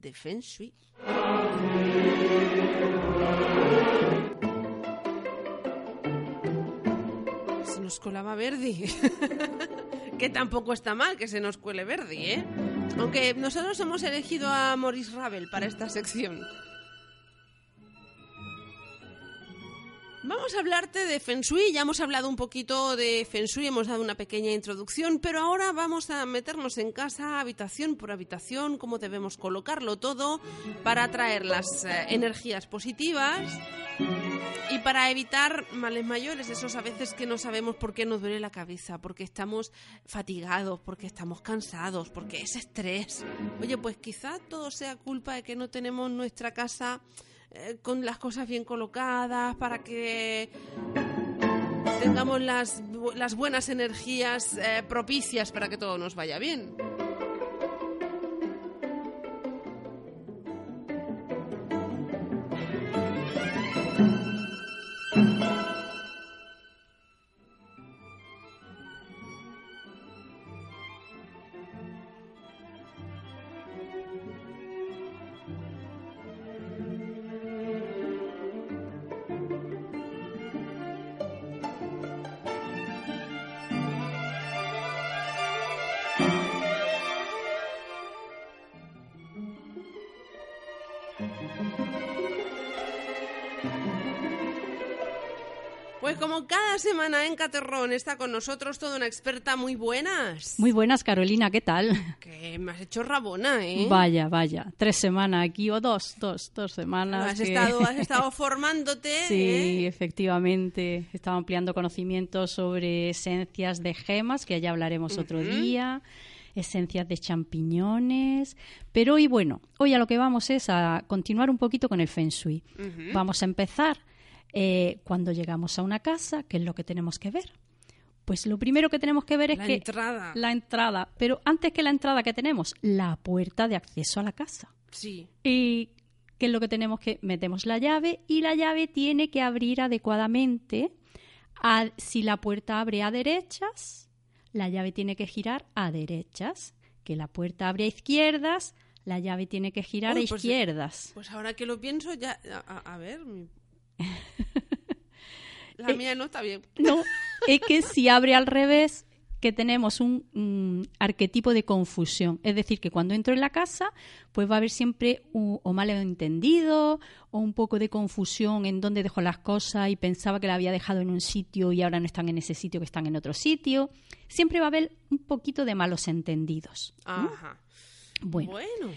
de Feng Shui. Se nos colaba Verdi. que tampoco está mal que se nos cuele Verdi, ¿eh? Aunque nosotros hemos elegido a Maurice Ravel para esta sección. Vamos a hablarte de Feng Shui, ya hemos hablado un poquito de Feng Shui, hemos dado una pequeña introducción, pero ahora vamos a meternos en casa, habitación por habitación, cómo debemos colocarlo todo para atraer las eh, energías positivas y para evitar males mayores, esos a veces que no sabemos por qué nos duele la cabeza, porque estamos fatigados, porque estamos cansados, porque es estrés. Oye, pues quizá todo sea culpa de que no tenemos nuestra casa eh, con las cosas bien colocadas, para que tengamos las, las buenas energías eh, propicias para que todo nos vaya bien. Como cada semana en Caterrón está con nosotros toda una experta muy buenas. Muy buenas, Carolina, ¿qué tal? Que me has hecho rabona, ¿eh? Vaya, vaya, tres semanas aquí o dos, dos, dos semanas. Has, que- estado, has estado formándote. Sí, ¿eh? efectivamente. Estaba ampliando conocimientos sobre esencias de gemas, que ya hablaremos otro día, esencias de champiñones. Pero hoy, bueno, hoy a lo que vamos es a continuar un poquito con el Feng Shui. Vamos a empezar eh, cuando llegamos a una casa, ¿qué es lo que tenemos que ver? Pues lo primero que tenemos que ver es La que entrada. la entrada, pero antes que la entrada que tenemos, la puerta de acceso a la casa. Sí. ¿Y qué es lo que tenemos que metemos la llave y la llave tiene que abrir adecuadamente. A- si la puerta abre a derechas, la llave tiene que girar a derechas. Que la puerta abre a izquierdas, la llave tiene que girar Uy, a pues, izquierdas. Pues ahora que lo pienso, ya. A, a- a ver. mi- La mía no está bien. No, es que si abre al revés, que tenemos un mm, arquetipo de confusión. Es decir, que cuando entro en la casa, pues va a haber siempre un, o malentendido o un poco de confusión en dónde dejo las cosas y pensaba que la había dejado en un sitio y ahora no están en ese sitio, que están en otro sitio. Siempre va a haber un poquito de malos entendidos. Ajá. Bueno, Bueno.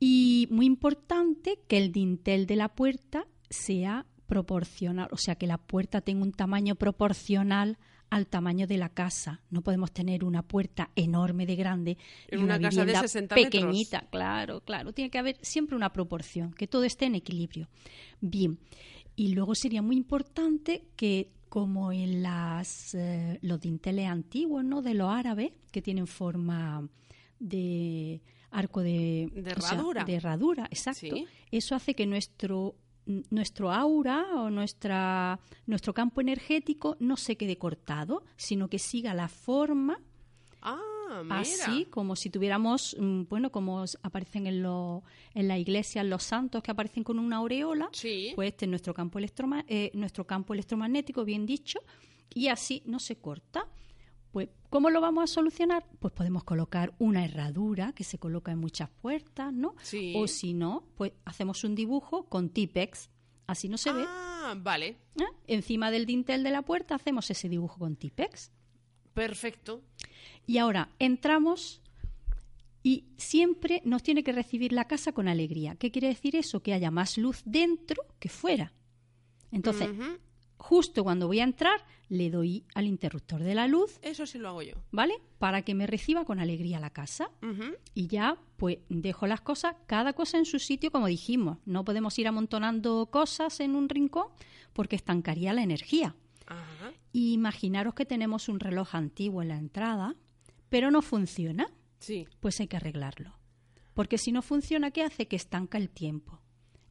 y muy importante que el dintel de la puerta sea proporcional, o sea, que la puerta tenga un tamaño proporcional al tamaño de la casa. No podemos tener una puerta enorme de grande En y una, una casa de vivienda 60 metros. pequeñita. Claro, claro. Tiene que haber siempre una proporción, que todo esté en equilibrio. Bien. Y luego sería muy importante que como en las, eh, los dinteles antiguos, ¿no? De los árabes, que tienen forma de arco de, De o sea, herradura. de herradura, exacto. Sí. Eso hace que nuestro nuestro aura o nuestra nuestro campo energético no se quede cortado, sino que siga la forma Ah, mira. así como si tuviéramos mm, bueno como aparecen en lo- en la iglesia los santos que aparecen con una aureola Sí. pues este es nuestro campo electroma- eh, nuestro campo electromagnético bien dicho y así no se corta pues cómo lo vamos a solucionar pues podemos colocar una herradura que se coloca en muchas puertas no Sí. o si no pues hacemos un dibujo con Tipex así no se ve Ah, vale. ¿eh? encima del dintel de la puerta hacemos ese dibujo con Tipex Perfecto. y ahora entramos y siempre nos tiene que recibir la casa con alegría. ¿Qué quiere decir eso? Que haya más luz dentro que fuera. Entonces. Justo cuando voy a entrar, le doy al interruptor de la luz, Eso sí lo hago yo. ¿vale? Para que me reciba con alegría la casa. Y ya, pues dejo las cosas, cada cosa en su sitio, como dijimos. No podemos ir amontonando cosas en un rincón porque estancaría la energía. Y imaginaros que tenemos un reloj antiguo en la entrada, pero no funciona, Sí. pues hay que arreglarlo. Porque si no funciona, ¿qué hace? Que estanca el tiempo.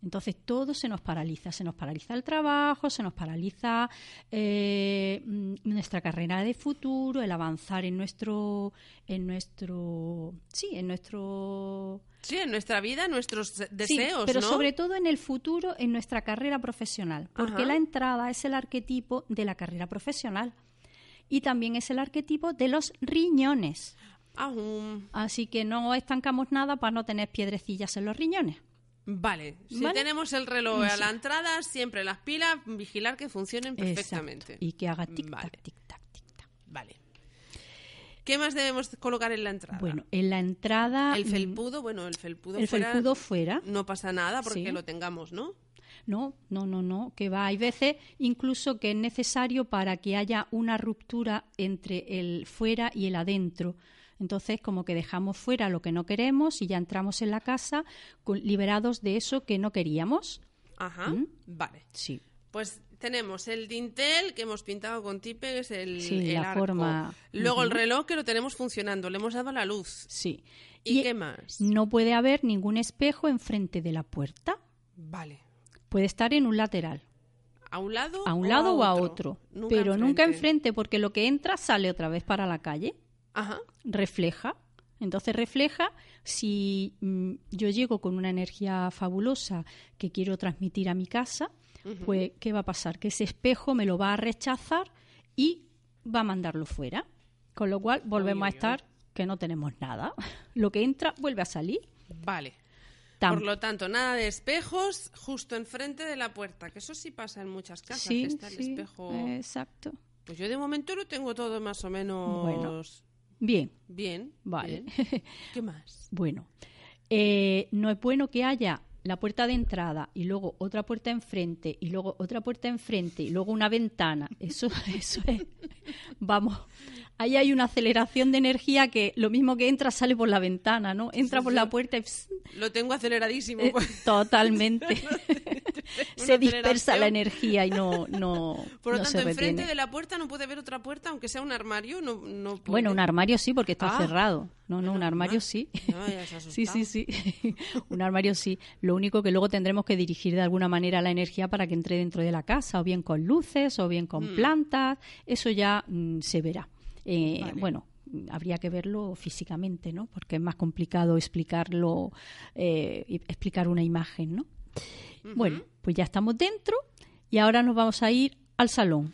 Entonces todo se nos paraliza, se nos paraliza el trabajo, se nos paraliza eh, mm, nuestra carrera de futuro, el avanzar en nuestro, en nuestro, sí, en nuestro Sí, en nuestra vida, nuestros Sí, deseos, pero ¿no? sobre todo en el futuro, en nuestra carrera profesional, porque Ajá. la entrada es el arquetipo de la carrera profesional y también es el arquetipo de los riñones. Así que no estancamos nada para no tener piedrecillas en los riñones. Vale. Si ¿Vale? tenemos el reloj a la entrada, siempre las pilas, vigilar que funcionen perfectamente. Exacto. Y que haga tic Vale. tac tic tac tic tac. Vale. ¿Qué más debemos colocar en la entrada? Bueno, en la entrada el mm, felpudo, bueno, el felpudo el fuera felpudo fuera. no pasa nada porque Sí. lo tengamos, ¿no? No, no, no, no, que va. Hay veces incluso que es necesario para que haya una ruptura entre el fuera y el adentro. Entonces, como que dejamos fuera lo que no queremos y ya entramos en la casa liberados de eso que no queríamos. Ajá. ¿Mm? Vale. Sí. Pues tenemos el dintel que hemos pintado con Tipex, el, Sí, el la arco. forma. Luego el reloj que lo tenemos funcionando, le hemos dado la luz. Sí. ¿Y, qué más? No puede haber ningún espejo enfrente de la puerta. Vale. Puede estar en un lateral, ¿A un lado? a un lado o a otro? Nunca pero nunca enfrente porque lo que entra sale otra vez para la calle. Ajá. refleja. Entonces refleja si mm, yo llego con una energía fabulosa que quiero transmitir a mi casa, pues ¿qué va a pasar? Que ese espejo me lo va a rechazar y va a mandarlo fuera. Con lo cual volvemos a estar que no tenemos nada. Lo que entra vuelve a salir. Vale. Tam- Por lo tanto, nada de espejos justo enfrente de la puerta, que eso sí pasa en muchas casas, sí, que está el sí, espejo. exacto. Pues yo de momento lo tengo todo más o menos Bueno. Bien, bien. vale. bien. ¿Qué más? Bueno, eh, no es bueno que haya la puerta de entrada y luego otra puerta enfrente y luego otra puerta enfrente y luego una ventana. Eso, eso es. Vamos, ahí hay una aceleración de energía que lo mismo que entra sale por la ventana, ¿no? Entra Sí, por sí. la puerta y pss, Lo tengo aceleradísimo. eh, pues. totalmente. Se dispersa la energía y no, no, Por lo no tanto, se enfrente de la puerta no puede haber otra puerta, aunque sea un armario, no, no puede. Bueno, un armario sí, porque está Ah, cerrado. No, no, un armario sí. No, ya se ha sí, sí, sí. un armario sí. Lo único que luego tendremos que dirigir de alguna manera la energía para que entre dentro de la casa, o bien con luces, o bien con Mm. plantas. Eso ya mm, se verá. Eh, Vale. Bueno, habría que verlo físicamente, ¿no? Porque es más complicado explicarlo, eh, explicar una imagen, ¿no? Bueno, pues ya estamos dentro y ahora nos vamos a ir al salón.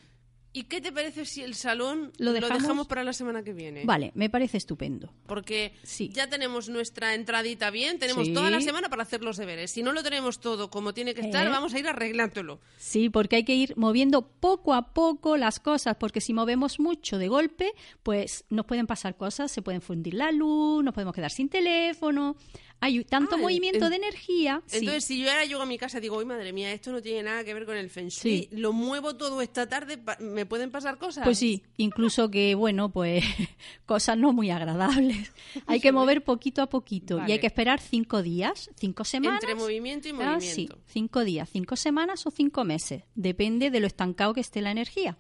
¿Y qué te parece si el salón ¿Lo lo dejamos? dejamos, para la semana que viene? Vale, me parece estupendo. Porque Sí. ya tenemos nuestra entradita bien, tenemos Sí. toda la semana para hacer los deberes. Si no lo tenemos todo como tiene que estar, ¿Eh? vamos a ir arreglándolo. Sí, porque hay que ir moviendo poco a poco las cosas, porque si movemos mucho de golpe, pues nos pueden pasar cosas, se pueden fundir la luz, nos podemos quedar sin teléfono. Hay tanto Ah, en- movimiento en- de energía. sí. Entonces, si yo ahora llego a mi casa y digo, uy, madre mía, esto no tiene nada que ver con el Feng Shui, Sí. lo muevo todo esta tarde, ¿me pueden pasar cosas? Pues sí, incluso que, bueno, pues cosas no muy agradables. Hay que mover poquito a poquito y hay que esperar cinco días, cinco semanas. Entre movimiento y Ah, sí, movimiento. cinco días, cinco semanas o cinco meses. Depende de lo estancado que esté la energía.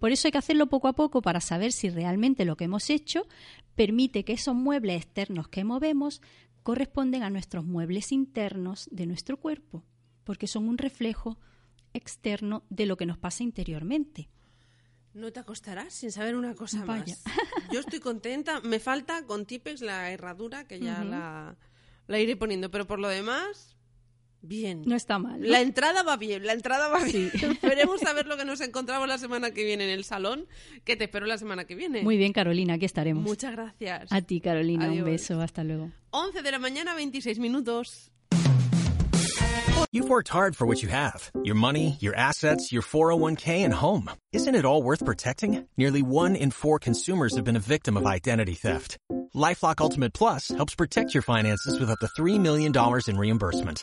Por eso hay que hacerlo poco a poco para saber si realmente lo que hemos hecho permite que esos muebles externos que movemos corresponden a nuestros muebles internos de nuestro cuerpo, porque son un reflejo externo de lo que nos pasa interiormente. No te acostarás sin saber una cosa Vaya. más. Yo estoy contenta. Me falta con Tipex la herradura, que ya la iré poniendo. Pero por lo demás, bien. No está mal. ¿no? La entrada va bien, la entrada va Sí. bien. Veremos a ver lo que nos encontramos la semana que viene en el salón, que te espero la semana que viene. Muy bien, Carolina, aquí estaremos. Muchas gracias. A ti, Carolina, Adiós. un beso, hasta luego. 11 de la mañana, 26 minutos. You've worked hard for what you have your money, your assets, your 401k, and home. Isn't it all worth protecting? Nearly one in four consumers have been a victim of identity theft. Lifelock Ultimate Plus helps protect your finances with up to $3 million in reimbursement.